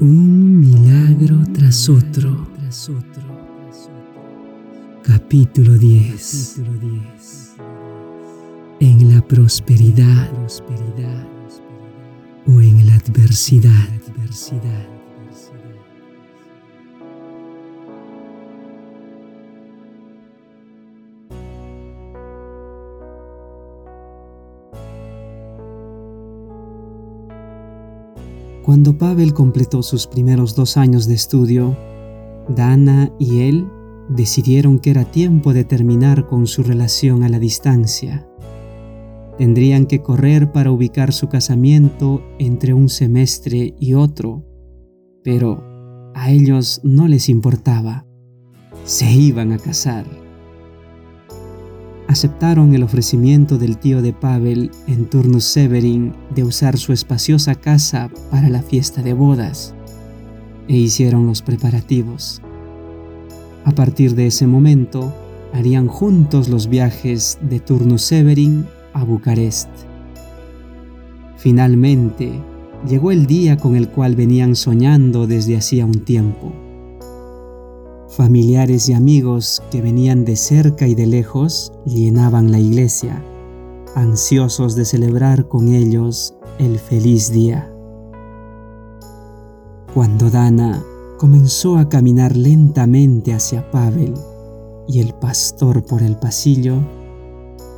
Un milagro tras otro. Capítulo 10. En la prosperidad o en la adversidad. Cuando Pavel completó sus primeros dos años de estudio, Dana y él decidieron que era tiempo de terminar con su relación a la distancia. Tendrían que correr para ubicar su casamiento entre un semestre y otro, pero a ellos no les importaba. Se iban a casar aceptaron el ofrecimiento del tío de Pavel en Turnus Severin de usar su espaciosa casa para la fiesta de bodas e hicieron los preparativos. A partir de ese momento, harían juntos los viajes de Turnus Severin a Bucarest. Finalmente, llegó el día con el cual venían soñando desde hacía un tiempo. Familiares y amigos que venían de cerca y de lejos llenaban la iglesia, ansiosos de celebrar con ellos el feliz día. Cuando Dana comenzó a caminar lentamente hacia Pavel y el pastor por el pasillo,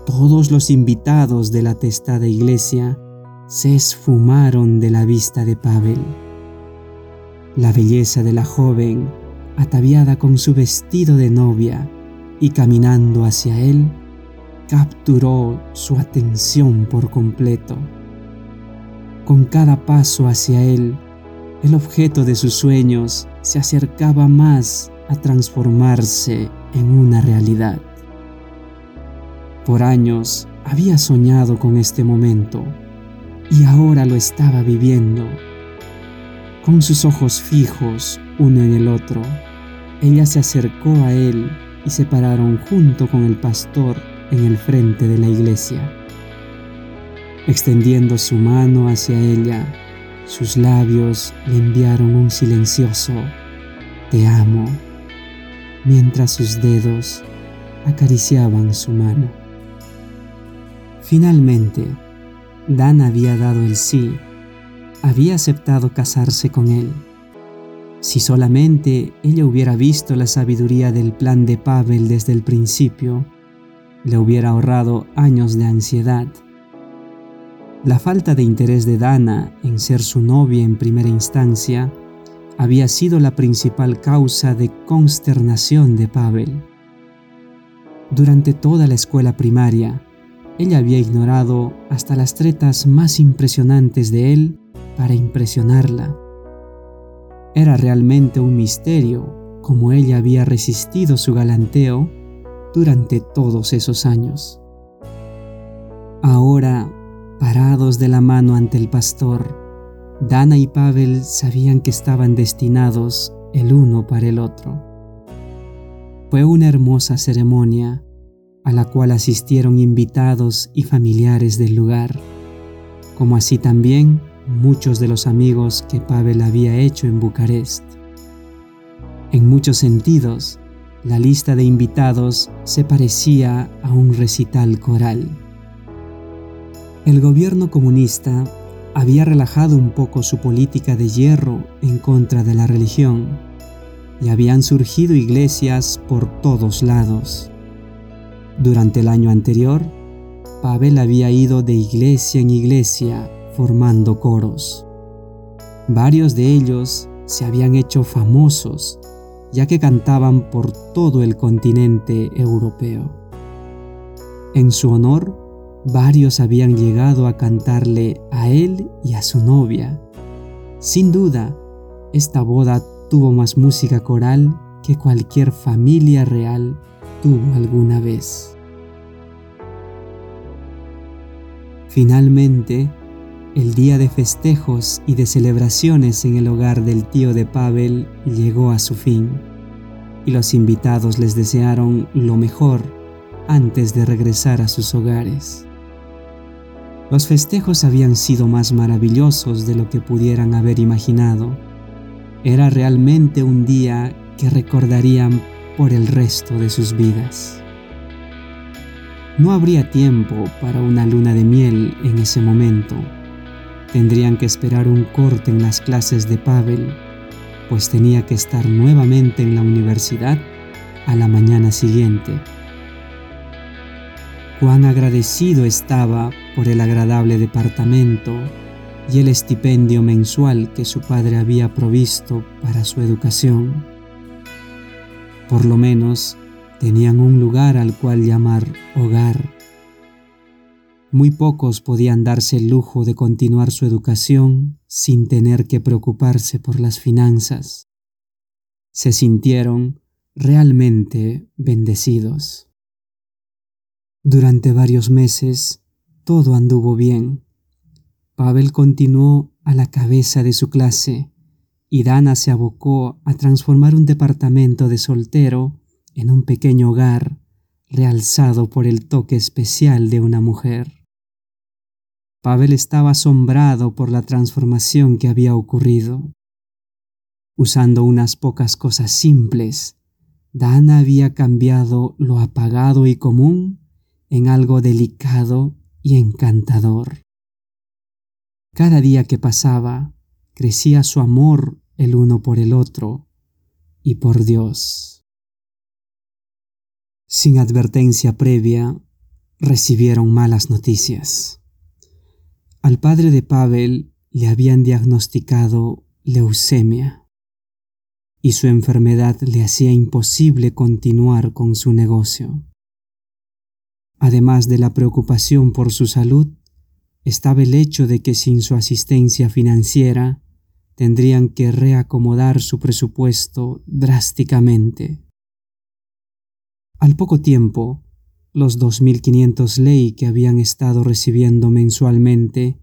todos los invitados de la testada iglesia se esfumaron de la vista de Pavel. La belleza de la joven ataviada con su vestido de novia y caminando hacia él, capturó su atención por completo. Con cada paso hacia él, el objeto de sus sueños se acercaba más a transformarse en una realidad. Por años había soñado con este momento y ahora lo estaba viviendo. Con sus ojos fijos uno en el otro. Ella se acercó a él y se pararon junto con el pastor en el frente de la iglesia. Extendiendo su mano hacia ella, sus labios le enviaron un silencioso Te amo, mientras sus dedos acariciaban su mano. Finalmente, Dan había dado el sí, había aceptado casarse con él. Si solamente ella hubiera visto la sabiduría del plan de Pavel desde el principio, le hubiera ahorrado años de ansiedad. La falta de interés de Dana en ser su novia en primera instancia había sido la principal causa de consternación de Pavel. Durante toda la escuela primaria, ella había ignorado hasta las tretas más impresionantes de él para impresionarla era realmente un misterio cómo ella había resistido su galanteo durante todos esos años. Ahora, parados de la mano ante el pastor, Dana y Pavel sabían que estaban destinados el uno para el otro. Fue una hermosa ceremonia a la cual asistieron invitados y familiares del lugar, como así también muchos de los amigos que Pavel había hecho en Bucarest. En muchos sentidos, la lista de invitados se parecía a un recital coral. El gobierno comunista había relajado un poco su política de hierro en contra de la religión y habían surgido iglesias por todos lados. Durante el año anterior, Pavel había ido de iglesia en iglesia formando coros. Varios de ellos se habían hecho famosos ya que cantaban por todo el continente europeo. En su honor, varios habían llegado a cantarle a él y a su novia. Sin duda, esta boda tuvo más música coral que cualquier familia real tuvo alguna vez. Finalmente, el día de festejos y de celebraciones en el hogar del tío de Pavel llegó a su fin, y los invitados les desearon lo mejor antes de regresar a sus hogares. Los festejos habían sido más maravillosos de lo que pudieran haber imaginado, Era realmente un día que recordarían por el resto de sus vidas. No habría tiempo para una luna de miel en ese momento. Tendrían que esperar un corte en las clases de Pavel, pues tenía que estar nuevamente en la universidad a la mañana siguiente. Cuán agradecido estaba por el agradable departamento y el estipendio mensual que su padre había provisto para su educación. Por lo menos tenían un lugar al cual llamar hogar. Muy pocos podían darse el lujo de continuar su educación sin tener que preocuparse por las finanzas. Se sintieron realmente bendecidos. Durante varios meses todo anduvo bien. Pavel continuó a la cabeza de su clase y Dana se abocó a transformar un departamento de soltero en un pequeño hogar realzado por el toque especial de una mujer. Pavel estaba asombrado por la transformación que había ocurrido. Usando unas pocas cosas simples, Dana había cambiado lo apagado y común en algo delicado y encantador. Cada día que pasaba, crecía su amor el uno por el otro y por Dios. Sin advertencia previa, recibieron malas noticias. Al padre de Pavel le habían diagnosticado leucemia y su enfermedad le hacía imposible continuar con su negocio. Además de la preocupación por su salud, estaba el hecho de que sin su asistencia financiera tendrían que reacomodar su presupuesto drásticamente. Al poco tiempo, los 2.500 ley que habían estado recibiendo mensualmente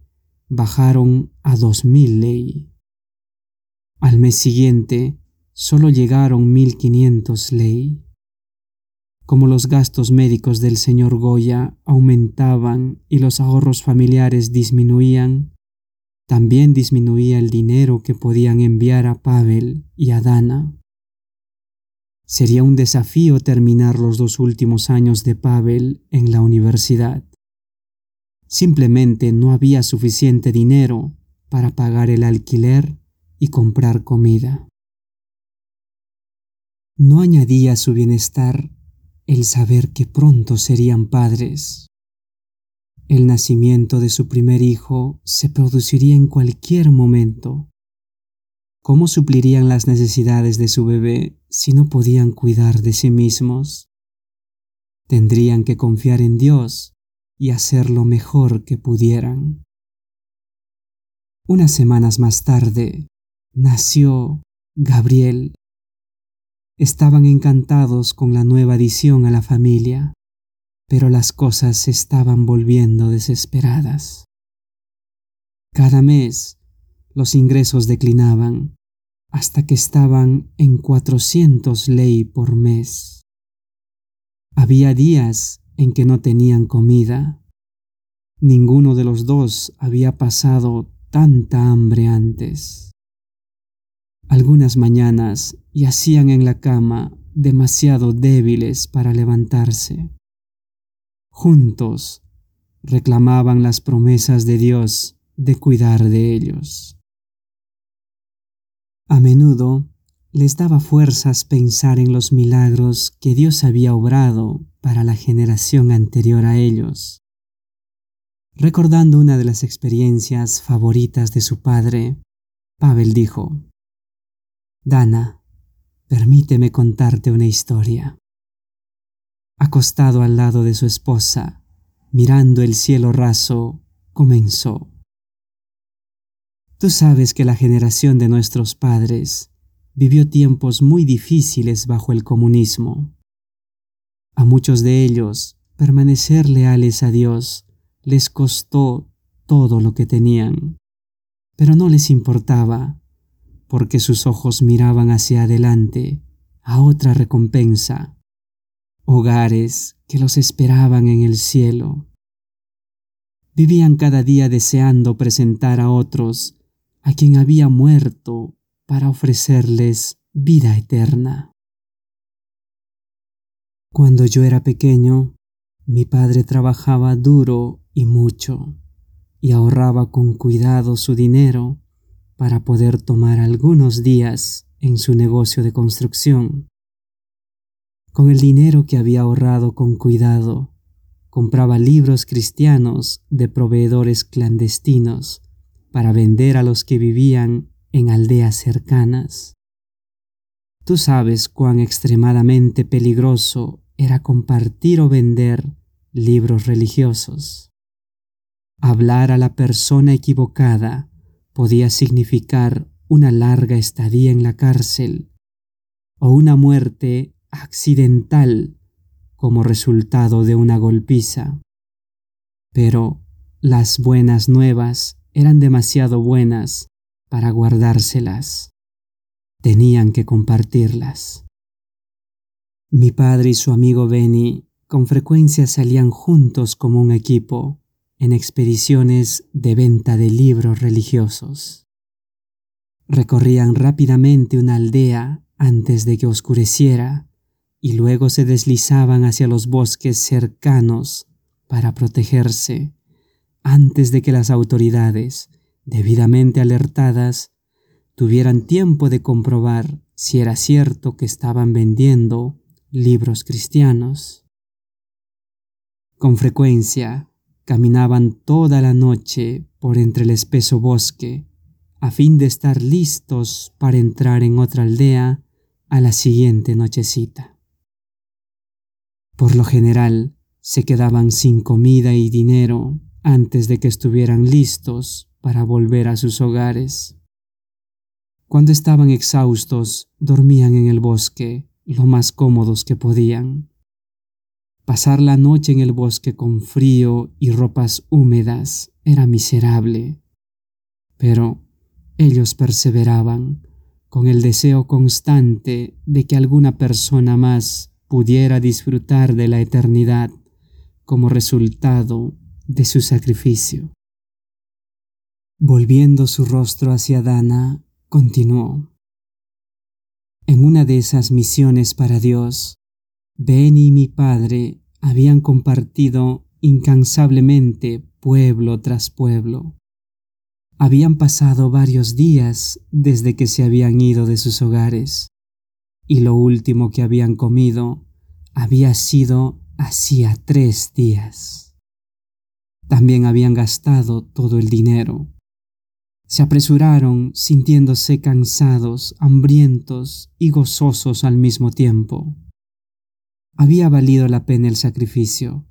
bajaron a 2.000 ley. Al mes siguiente, solo llegaron 1.500 ley. Como los gastos médicos del señor Goya aumentaban y los ahorros familiares disminuían, también disminuía el dinero que podían enviar a Pavel y a Dana. Sería un desafío terminar los dos últimos años de Pavel en la universidad. Simplemente no había suficiente dinero para pagar el alquiler y comprar comida. No añadía su bienestar el saber que pronto serían padres. El nacimiento de su primer hijo se produciría en cualquier momento. ¿Cómo suplirían las necesidades de su bebé si no podían cuidar de sí mismos? Tendrían que confiar en Dios y hacer lo mejor que pudieran. Unas semanas más tarde nació Gabriel, Estaban encantados con la nueva adición a la familia, pero las cosas se estaban volviendo desesperadas. Cada mes los ingresos declinaban hasta que estaban en 400 ley por mes. Había días en que no tenían comida. Ninguno de los dos había pasado tanta hambre antes. Algunas mañanas yacían en la cama demasiado débiles para levantarse. Juntos reclamaban las promesas de Dios de cuidar de ellos. A menudo les daba fuerzas pensar en los milagros que Dios había obrado para la generación anterior a ellos. Recordando una de las experiencias favoritas de su padre, Pavel dijo, Dana, permíteme contarte una historia. Acostado al lado de su esposa, mirando el cielo raso, comenzó. Tú sabes que la generación de nuestros padres vivió tiempos muy difíciles bajo el comunismo. A muchos de ellos permanecer leales a Dios les costó todo lo que tenían, pero no les importaba porque sus ojos miraban hacia adelante a otra recompensa, hogares que los esperaban en el cielo. Vivían cada día deseando presentar a otros a quien había muerto para ofrecerles vida eterna. Cuando yo era pequeño, mi padre trabajaba duro y mucho y ahorraba con cuidado su dinero para poder tomar algunos días en su negocio de construcción. Con el dinero que había ahorrado con cuidado, compraba libros cristianos de proveedores clandestinos para vender a los que vivían en aldeas cercanas. Tú sabes cuán extremadamente peligroso era compartir o vender libros religiosos. Hablar a la persona equivocada podía significar una larga estadía en la cárcel o una muerte accidental como resultado de una golpiza. Pero las buenas nuevas eran demasiado buenas para guardárselas. Tenían que compartirlas. Mi padre y su amigo Benny con frecuencia salían juntos como un equipo en expediciones de venta de libros religiosos. Recorrían rápidamente una aldea antes de que oscureciera y luego se deslizaban hacia los bosques cercanos para protegerse antes de que las autoridades, debidamente alertadas, tuvieran tiempo de comprobar si era cierto que estaban vendiendo libros cristianos. Con frecuencia caminaban toda la noche por entre el espeso bosque a fin de estar listos para entrar en otra aldea a la siguiente nochecita. Por lo general, se quedaban sin comida y dinero antes de que estuvieran listos para volver a sus hogares. Cuando estaban exhaustos, dormían en el bosque lo más cómodos que podían. Pasar la noche en el bosque con frío y ropas húmedas era miserable, pero ellos perseveraban con el deseo constante de que alguna persona más pudiera disfrutar de la eternidad como resultado de su sacrificio. Volviendo su rostro hacia Dana, continuó. En una de esas misiones para Dios, Benny y mi padre habían compartido incansablemente pueblo tras pueblo. Habían pasado varios días desde que se habían ido de sus hogares, y lo último que habían comido había sido hacía tres días. También habían gastado todo el dinero. Se apresuraron sintiéndose cansados, hambrientos y gozosos al mismo tiempo. Había valido la pena el sacrificio,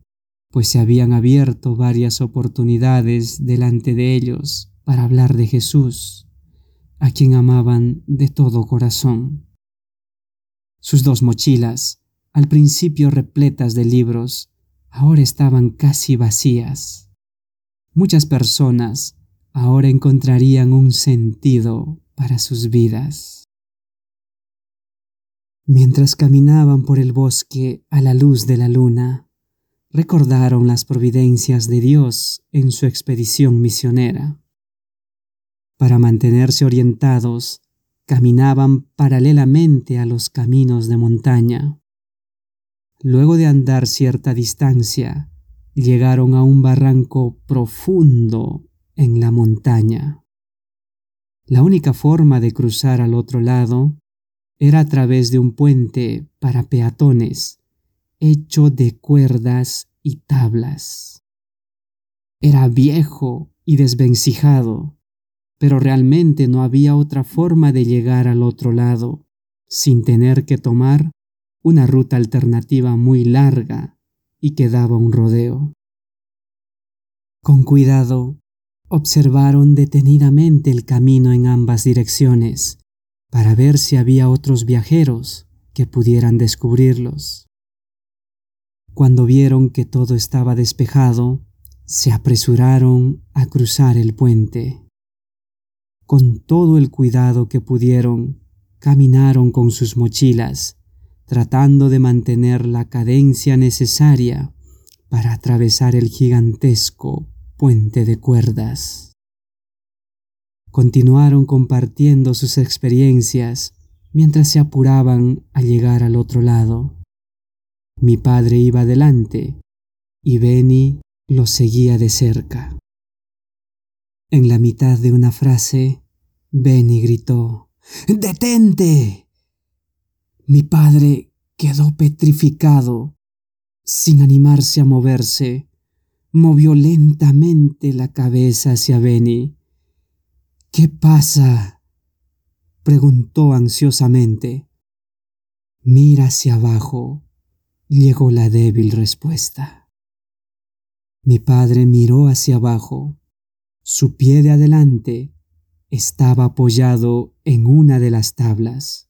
pues se habían abierto varias oportunidades delante de ellos para hablar de Jesús, a quien amaban de todo corazón. Sus dos mochilas, al principio repletas de libros, ahora estaban casi vacías muchas personas ahora encontrarían un sentido para sus vidas. Mientras caminaban por el bosque a la luz de la luna, recordaron las providencias de Dios en su expedición misionera. Para mantenerse orientados, caminaban paralelamente a los caminos de montaña. Luego de andar cierta distancia, llegaron a un barranco profundo en la montaña. La única forma de cruzar al otro lado era a través de un puente para peatones hecho de cuerdas y tablas. Era viejo y desvencijado, pero realmente no había otra forma de llegar al otro lado sin tener que tomar una ruta alternativa muy larga y que daba un rodeo. Con cuidado, observaron detenidamente el camino en ambas direcciones para ver si había otros viajeros que pudieran descubrirlos. Cuando vieron que todo estaba despejado, se apresuraron a cruzar el puente. Con todo el cuidado que pudieron, caminaron con sus mochilas tratando de mantener la cadencia necesaria para atravesar el gigantesco puente de cuerdas. Continuaron compartiendo sus experiencias mientras se apuraban a llegar al otro lado. Mi padre iba adelante y Benny lo seguía de cerca. En la mitad de una frase, Benny gritó, ¡Detente! Mi padre quedó petrificado, sin animarse a moverse. Movió lentamente la cabeza hacia Benny. ¿Qué pasa? preguntó ansiosamente. Mira hacia abajo, llegó la débil respuesta. Mi padre miró hacia abajo. Su pie de adelante estaba apoyado en una de las tablas,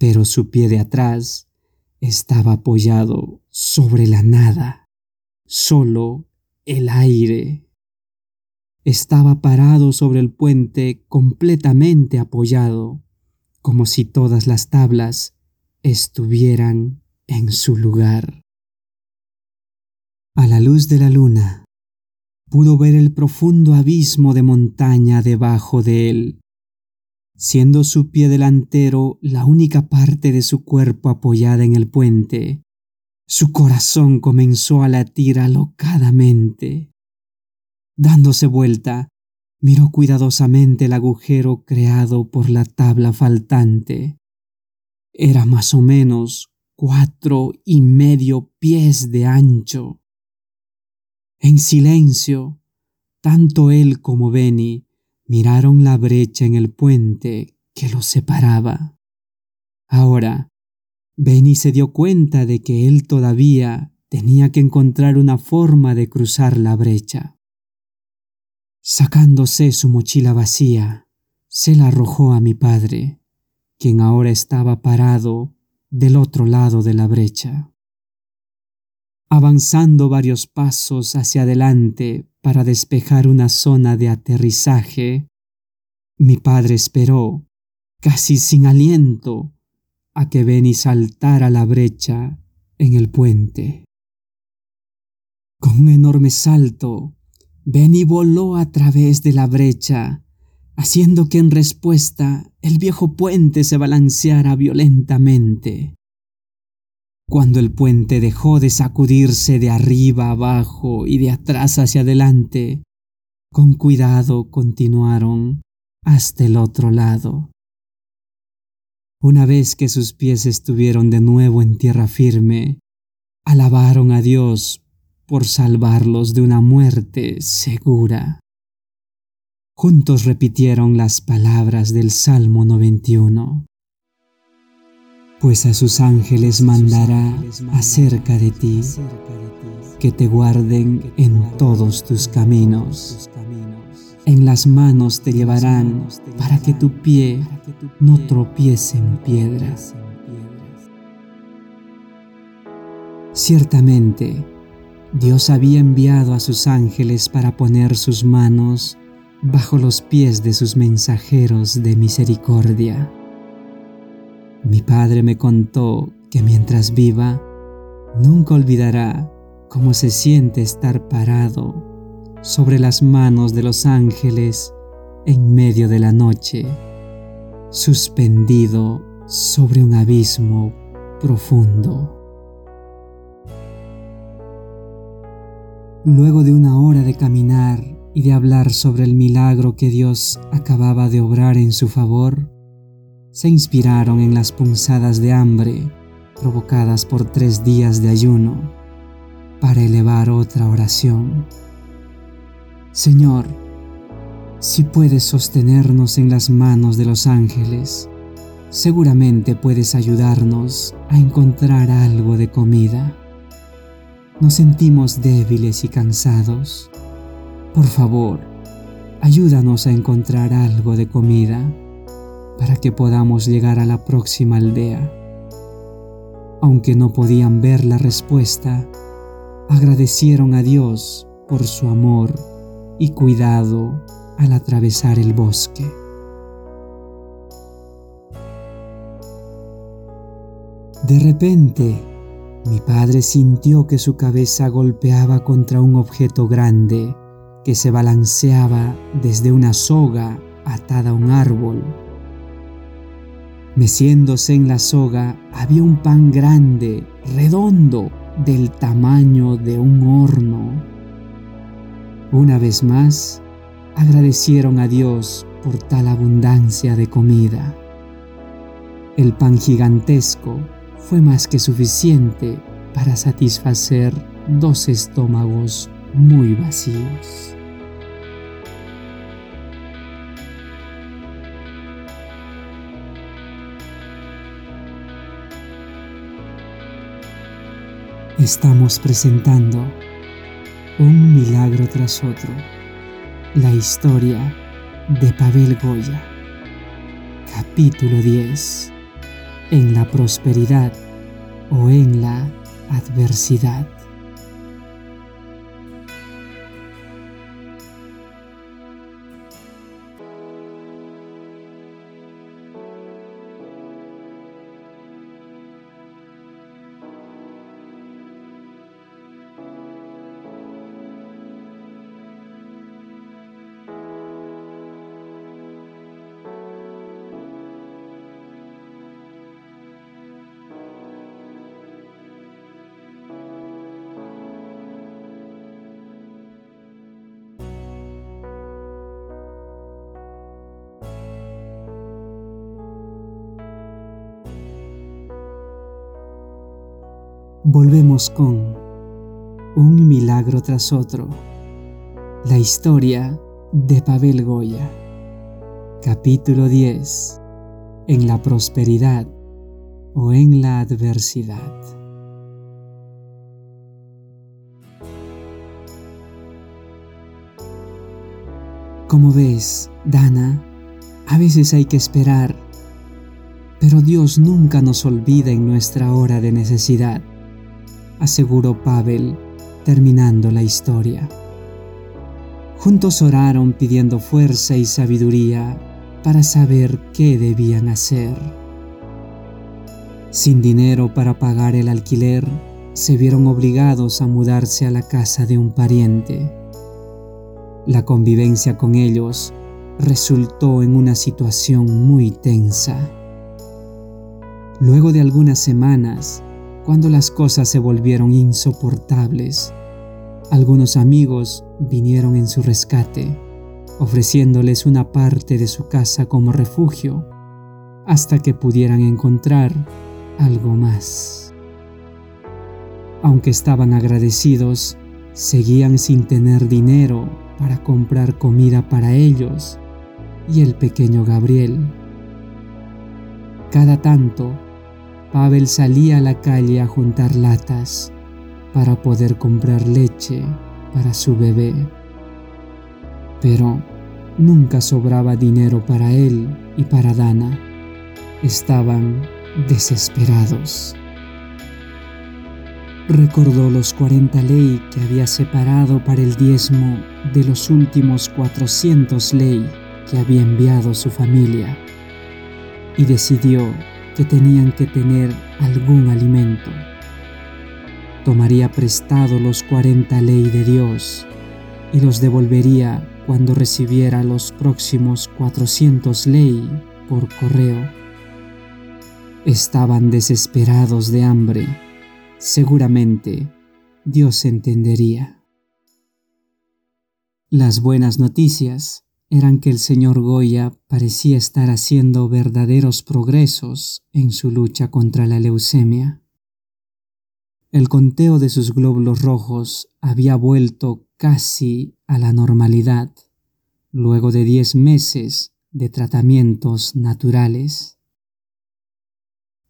pero su pie de atrás estaba apoyado sobre la nada, solo el aire. Estaba parado sobre el puente completamente apoyado, como si todas las tablas estuvieran en su lugar. A la luz de la luna, pudo ver el profundo abismo de montaña debajo de él, siendo su pie delantero la única parte de su cuerpo apoyada en el puente. Su corazón comenzó a latir alocadamente. Dándose vuelta, miró cuidadosamente el agujero creado por la tabla faltante. Era más o menos cuatro y medio pies de ancho. En silencio, tanto él como Benny miraron la brecha en el puente que los separaba. Ahora, Benny se dio cuenta de que él todavía tenía que encontrar una forma de cruzar la brecha. Sacándose su mochila vacía, se la arrojó a mi padre, quien ahora estaba parado del otro lado de la brecha. Avanzando varios pasos hacia adelante para despejar una zona de aterrizaje, mi padre esperó, casi sin aliento, a que Benny saltara la brecha en el puente. Con un enorme salto, Benny voló a través de la brecha, haciendo que en respuesta el viejo puente se balanceara violentamente. Cuando el puente dejó de sacudirse de arriba abajo y de atrás hacia adelante, con cuidado continuaron hasta el otro lado. Una vez que sus pies estuvieron de nuevo en tierra firme, alabaron a Dios por salvarlos de una muerte segura. Juntos repitieron las palabras del Salmo 91 pues a sus ángeles mandará acerca de ti, que te guarden en todos tus caminos. En las manos te llevarán para que tu pie no tropiece en piedras. Ciertamente, Dios había enviado a sus ángeles para poner sus manos bajo los pies de sus mensajeros de misericordia mi padre me contó que mientras viva, nunca olvidará cómo se siente estar parado sobre las manos de los ángeles en medio de la noche, suspendido sobre un abismo profundo. Luego de una hora de caminar y de hablar sobre el milagro que Dios acababa de obrar en su favor, se inspiraron en las punzadas de hambre provocadas por tres días de ayuno para elevar otra oración. Señor, si puedes sostenernos en las manos de los ángeles, seguramente puedes ayudarnos a encontrar algo de comida. Nos sentimos débiles y cansados. Por favor, ayúdanos a encontrar algo de comida para que podamos llegar a la próxima aldea. Aunque no podían ver la respuesta, agradecieron a Dios por su amor y cuidado al atravesar el bosque. De repente, mi padre sintió que su cabeza golpeaba contra un objeto grande que se balanceaba desde una soga atada a un árbol. Meciéndose en la soga había un pan grande, redondo, del tamaño de un horno. Una vez más, agradecieron a Dios por tal abundancia de comida. El pan gigantesco fue más que suficiente para satisfacer dos estómagos muy vacíos. Estamos presentando un milagro tras otro, la historia de Pavel Goya, capítulo 10, en la prosperidad o en la adversidad. Volvemos con un milagro tras otro. La historia de Pavel Goya. Capítulo 10. En la prosperidad o en la adversidad. Como ves, Dana, a veces hay que esperar, pero Dios nunca nos olvida en nuestra hora de necesidad aseguró Pavel, terminando la historia. Juntos oraron pidiendo fuerza y sabiduría para saber qué debían hacer. Sin dinero para pagar el alquiler, se vieron obligados a mudarse a la casa de un pariente. La convivencia con ellos resultó en una situación muy tensa. Luego de algunas semanas, cuando las cosas se volvieron insoportables. Algunos amigos vinieron en su rescate, ofreciéndoles una parte de su casa como refugio hasta que pudieran encontrar algo más. Aunque estaban agradecidos, seguían sin tener dinero para comprar comida para ellos y el pequeño Gabriel. Cada tanto, Pavel salía a la calle a juntar latas para poder comprar leche para su bebé. Pero nunca sobraba dinero para él y para Dana. Estaban desesperados. Recordó los 40 ley que había separado para el diezmo de los últimos 400 ley que había enviado su familia y decidió que tenían que tener algún alimento. Tomaría prestado los 40 ley de Dios y los devolvería cuando recibiera los próximos 400 ley por correo. Estaban desesperados de hambre. Seguramente Dios entendería. Las buenas noticias eran que el señor Goya parecía estar haciendo verdaderos progresos en su lucha contra la leucemia. El conteo de sus glóbulos rojos había vuelto casi a la normalidad luego de diez meses de tratamientos naturales.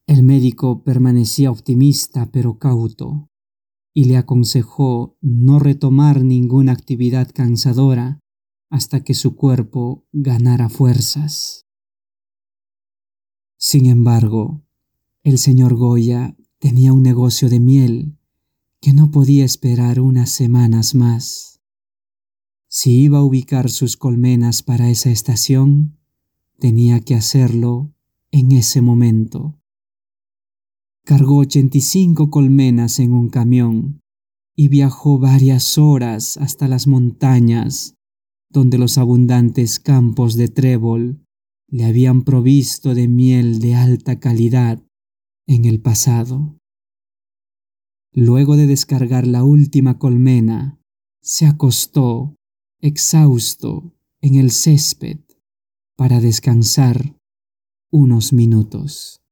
El médico permanecía optimista pero cauto y le aconsejó no retomar ninguna actividad cansadora hasta que su cuerpo ganara fuerzas. Sin embargo, el señor Goya tenía un negocio de miel que no podía esperar unas semanas más. Si iba a ubicar sus colmenas para esa estación, tenía que hacerlo en ese momento. Cargó 85 colmenas en un camión y viajó varias horas hasta las montañas donde los abundantes campos de trébol le habían provisto de miel de alta calidad en el pasado. Luego de descargar la última colmena, se acostó, exhausto, en el césped para descansar unos minutos.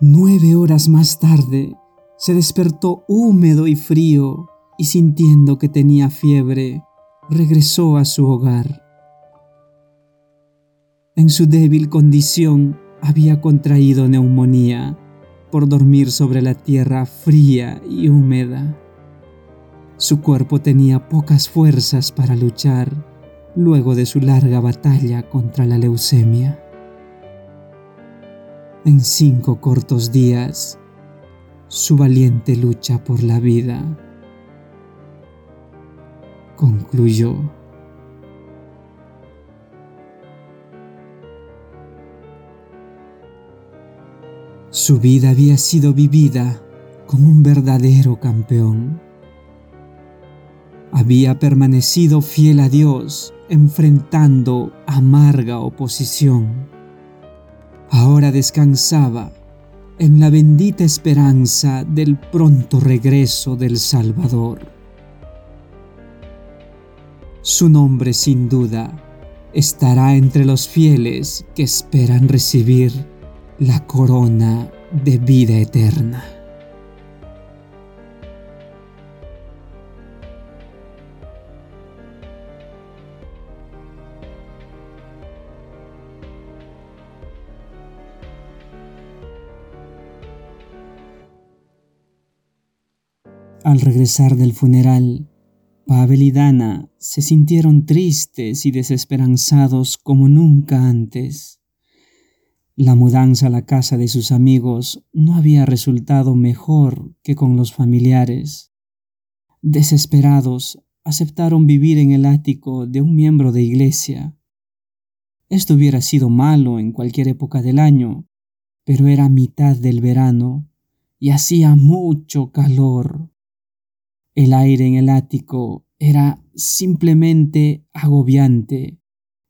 Nueve horas más tarde, se despertó húmedo y frío y sintiendo que tenía fiebre, regresó a su hogar. En su débil condición había contraído neumonía por dormir sobre la tierra fría y húmeda. Su cuerpo tenía pocas fuerzas para luchar luego de su larga batalla contra la leucemia. En cinco cortos días, su valiente lucha por la vida concluyó. Su vida había sido vivida como un verdadero campeón. Había permanecido fiel a Dios enfrentando amarga oposición. Ahora descansaba en la bendita esperanza del pronto regreso del Salvador. Su nombre sin duda estará entre los fieles que esperan recibir la corona de vida eterna. Al regresar del funeral, Pavel y Dana se sintieron tristes y desesperanzados como nunca antes. La mudanza a la casa de sus amigos no había resultado mejor que con los familiares. Desesperados, aceptaron vivir en el ático de un miembro de iglesia. Esto hubiera sido malo en cualquier época del año, pero era mitad del verano y hacía mucho calor. El aire en el ático era simplemente agobiante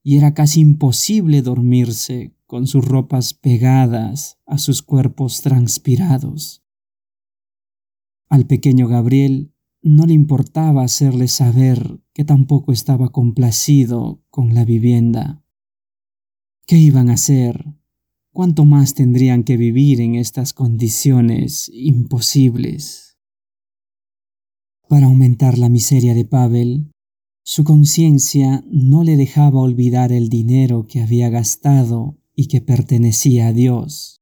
y era casi imposible dormirse con sus ropas pegadas a sus cuerpos transpirados. Al pequeño Gabriel no le importaba hacerle saber que tampoco estaba complacido con la vivienda. ¿Qué iban a hacer? ¿Cuánto más tendrían que vivir en estas condiciones imposibles? Para aumentar la miseria de Pavel, su conciencia no le dejaba olvidar el dinero que había gastado y que pertenecía a Dios.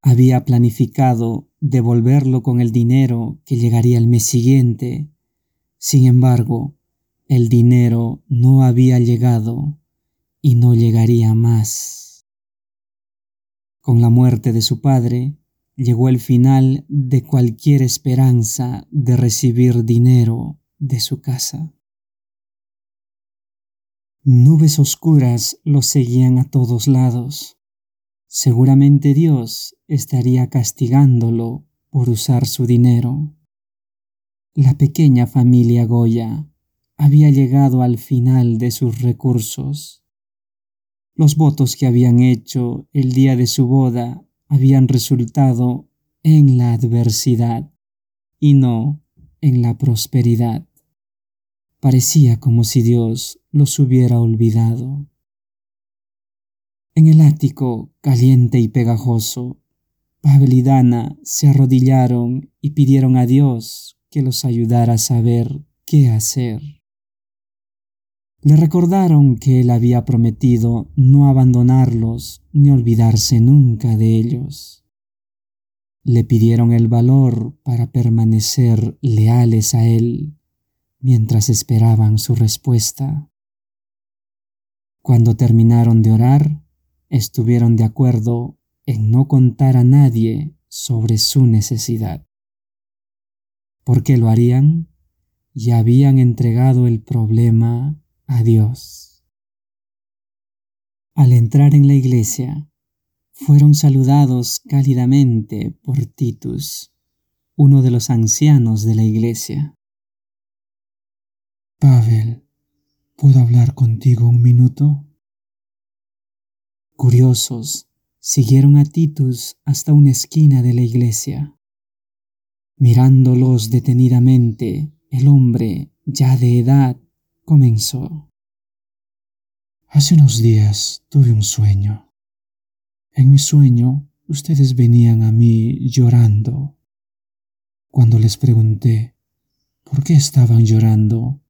Había planificado devolverlo con el dinero que llegaría el mes siguiente. Sin embargo, el dinero no había llegado y no llegaría más. Con la muerte de su padre, llegó el final de cualquier esperanza de recibir dinero de su casa. Nubes oscuras lo seguían a todos lados. Seguramente Dios estaría castigándolo por usar su dinero. La pequeña familia Goya había llegado al final de sus recursos. Los votos que habían hecho el día de su boda habían resultado en la adversidad y no en la prosperidad. Parecía como si Dios los hubiera olvidado. En el ático, caliente y pegajoso, Pavel y Dana se arrodillaron y pidieron a Dios que los ayudara a saber qué hacer. Le recordaron que él había prometido no abandonarlos ni olvidarse nunca de ellos. Le pidieron el valor para permanecer leales a él mientras esperaban su respuesta. Cuando terminaron de orar, estuvieron de acuerdo en no contar a nadie sobre su necesidad. ¿Por qué lo harían? Ya habían entregado el problema Adiós. Al entrar en la iglesia, fueron saludados cálidamente por Titus, uno de los ancianos de la iglesia. Pavel, ¿puedo hablar contigo un minuto? Curiosos, siguieron a Titus hasta una esquina de la iglesia. Mirándolos detenidamente, el hombre, ya de edad, comenzó. Hace unos días tuve un sueño. En mi sueño ustedes venían a mí llorando. Cuando les pregunté por qué estaban llorando,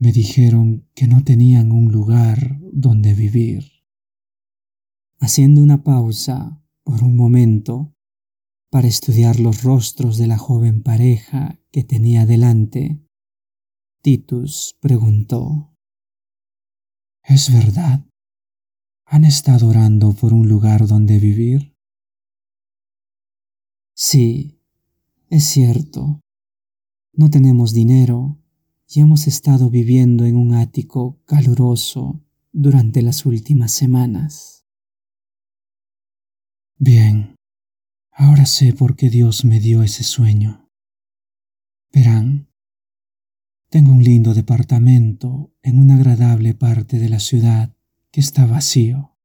me dijeron que no tenían un lugar donde vivir. Haciendo una pausa por un momento para estudiar los rostros de la joven pareja que tenía delante, Titus preguntó, ¿Es verdad? ¿Han estado orando por un lugar donde vivir? Sí, es cierto. No tenemos dinero y hemos estado viviendo en un ático caluroso durante las últimas semanas. Bien, ahora sé por qué Dios me dio ese sueño. Verán, tengo un lindo departamento en una agradable parte de la ciudad que está vacío.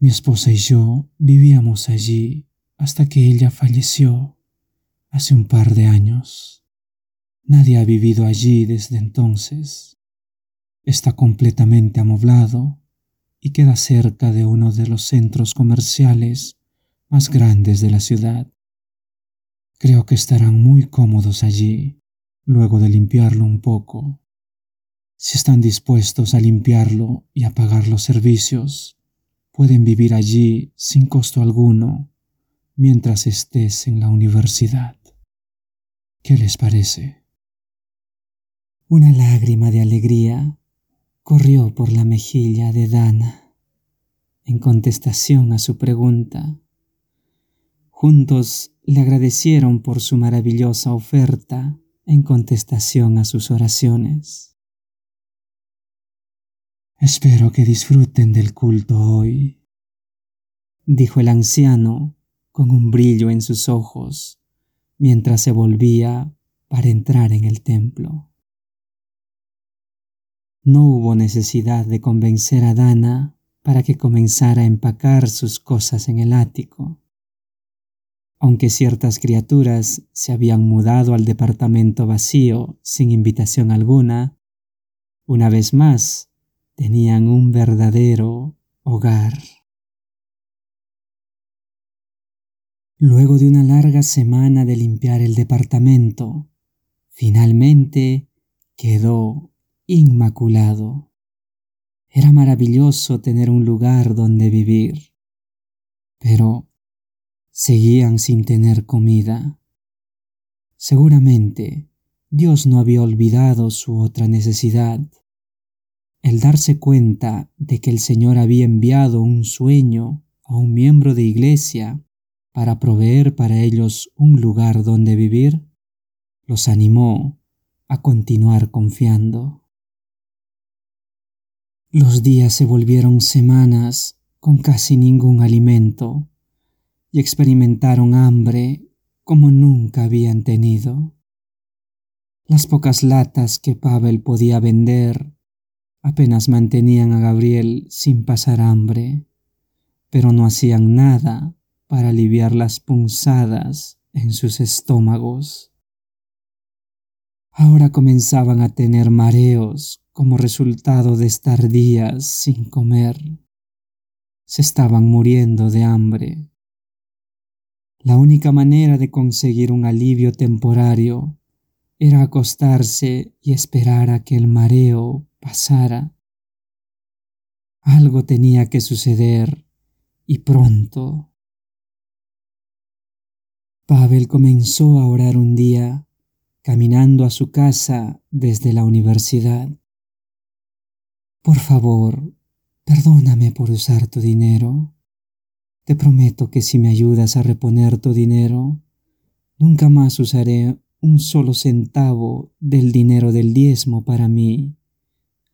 Mi esposa y yo vivíamos allí hasta que ella falleció hace un par de años. Nadie ha vivido allí desde entonces. Está completamente amoblado y queda cerca de uno de los centros comerciales más grandes de la ciudad. Creo que estarán muy cómodos allí luego de limpiarlo un poco. Si están dispuestos a limpiarlo y a pagar los servicios, pueden vivir allí sin costo alguno mientras estés en la universidad. ¿Qué les parece? Una lágrima de alegría corrió por la mejilla de Dana en contestación a su pregunta. Juntos le agradecieron por su maravillosa oferta en contestación a sus oraciones. Espero que disfruten del culto hoy, dijo el anciano con un brillo en sus ojos mientras se volvía para entrar en el templo. No hubo necesidad de convencer a Dana para que comenzara a empacar sus cosas en el ático. Aunque ciertas criaturas se habían mudado al departamento vacío sin invitación alguna, una vez más tenían un verdadero hogar. Luego de una larga semana de limpiar el departamento, finalmente quedó inmaculado. Era maravilloso tener un lugar donde vivir, pero seguían sin tener comida. Seguramente Dios no había olvidado su otra necesidad, el darse cuenta de que el Señor había enviado un sueño a un miembro de iglesia para proveer para ellos un lugar donde vivir, los animó a continuar confiando. Los días se volvieron semanas con casi ningún alimento y experimentaron hambre como nunca habían tenido. Las pocas latas que Pavel podía vender apenas mantenían a Gabriel sin pasar hambre, pero no hacían nada para aliviar las punzadas en sus estómagos. Ahora comenzaban a tener mareos como resultado de estar días sin comer. Se estaban muriendo de hambre. La única manera de conseguir un alivio temporario era acostarse y esperar a que el mareo pasara. Algo tenía que suceder y pronto. Pavel comenzó a orar un día caminando a su casa desde la universidad. Por favor, perdóname por usar tu dinero. Te prometo que si me ayudas a reponer tu dinero, nunca más usaré un solo centavo del dinero del diezmo para mí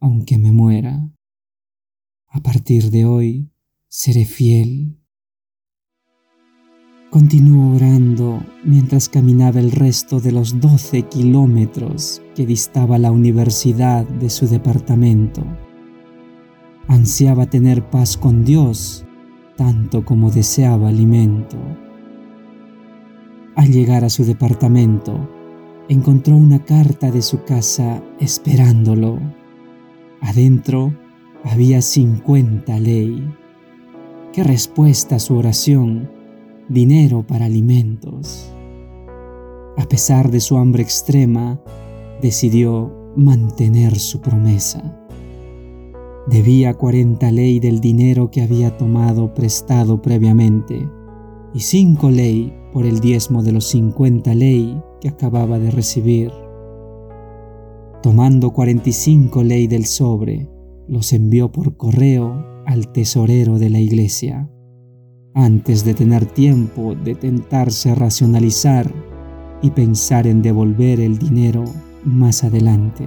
aunque me muera. A partir de hoy seré fiel. Continuó orando mientras caminaba el resto de los 12 kilómetros que distaba la universidad de su departamento. Ansiaba tener paz con Dios tanto como deseaba alimento. Al llegar a su departamento, encontró una carta de su casa esperándolo. Adentro había 50 ley. ¿Qué respuesta a su oración? dinero para alimentos. A pesar de su hambre extrema, decidió mantener su promesa. Debía 40 ley del dinero que había tomado prestado previamente y 5 ley por el diezmo de los 50 ley que acababa de recibir. Tomando 45 ley del sobre, los envió por correo al tesorero de la iglesia antes de tener tiempo de tentarse a racionalizar y pensar en devolver el dinero más adelante.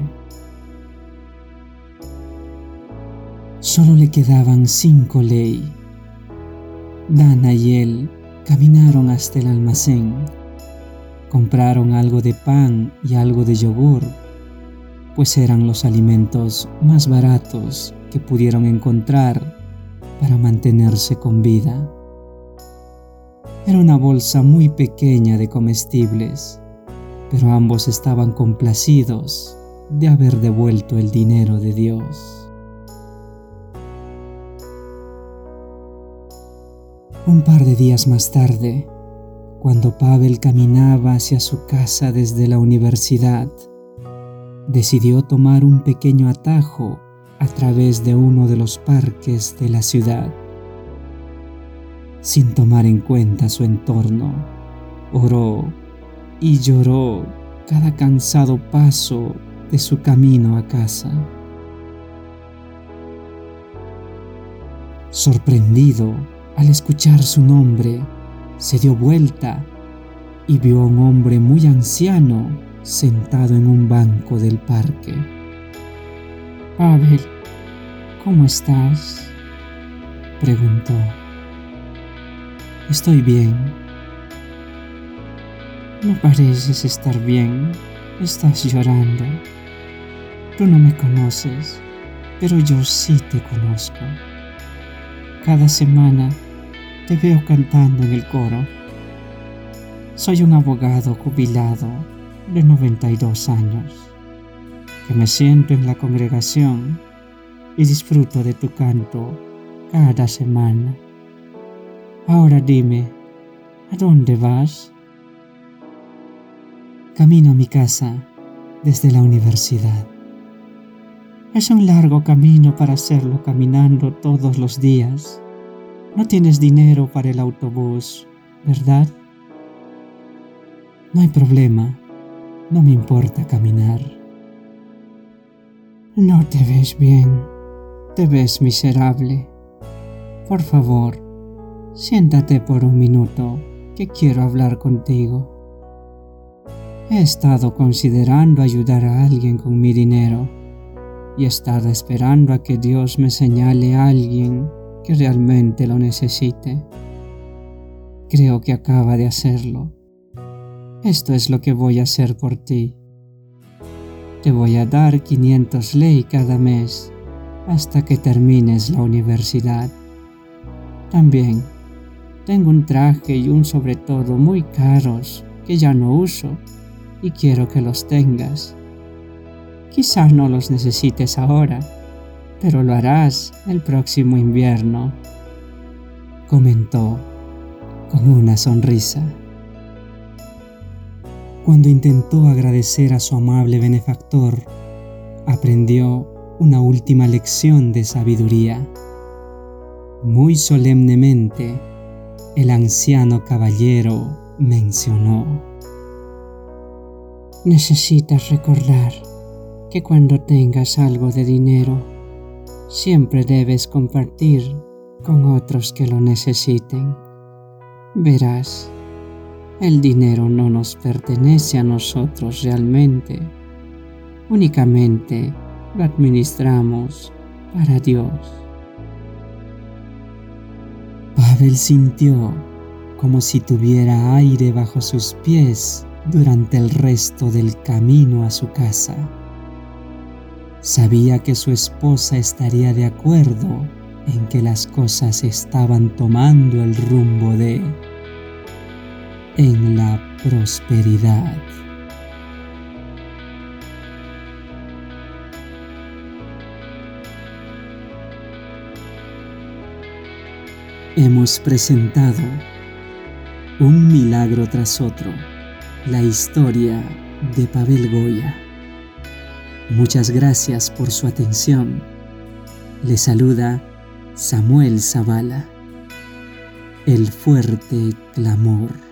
Solo le quedaban cinco ley. Dana y él caminaron hasta el almacén. Compraron algo de pan y algo de yogur, pues eran los alimentos más baratos que pudieron encontrar para mantenerse con vida. Era una bolsa muy pequeña de comestibles, pero ambos estaban complacidos de haber devuelto el dinero de Dios. Un par de días más tarde, cuando Pavel caminaba hacia su casa desde la universidad, decidió tomar un pequeño atajo a través de uno de los parques de la ciudad sin tomar en cuenta su entorno. Oró y lloró cada cansado paso de su camino a casa. Sorprendido al escuchar su nombre, se dio vuelta y vio a un hombre muy anciano sentado en un banco del parque. Abel, ¿cómo estás? preguntó. Estoy bien. No pareces estar bien. Estás llorando. Tú no me conoces, pero yo sí te conozco. Cada semana te veo cantando en el coro. Soy un abogado jubilado de 92 años, que me siento en la congregación y disfruto de tu canto cada semana. Ahora dime, ¿a dónde vas? Camino a mi casa desde la universidad. Es un largo camino para hacerlo caminando todos los días. No tienes dinero para el autobús, ¿verdad? No hay problema, no me importa caminar. No te ves bien, te ves miserable. Por favor, Siéntate por un minuto, que quiero hablar contigo. He estado considerando ayudar a alguien con mi dinero y he estado esperando a que Dios me señale a alguien que realmente lo necesite. Creo que acaba de hacerlo. Esto es lo que voy a hacer por ti. Te voy a dar 500 ley cada mes hasta que termines la universidad. También tengo un traje y un sobre todo muy caros que ya no uso y quiero que los tengas. Quizás no los necesites ahora, pero lo harás el próximo invierno, comentó con una sonrisa. Cuando intentó agradecer a su amable benefactor, aprendió una última lección de sabiduría. Muy solemnemente, el anciano caballero mencionó. Necesitas recordar que cuando tengas algo de dinero, siempre debes compartir con otros que lo necesiten. Verás, el dinero no nos pertenece a nosotros realmente, únicamente lo administramos para Dios. Pavel sintió como si tuviera aire bajo sus pies durante el resto del camino a su casa. Sabía que su esposa estaría de acuerdo en que las cosas estaban tomando el rumbo de en la prosperidad. Hemos presentado un milagro tras otro, la historia de Pavel Goya. Muchas gracias por su atención. Le saluda Samuel Zavala. El fuerte clamor.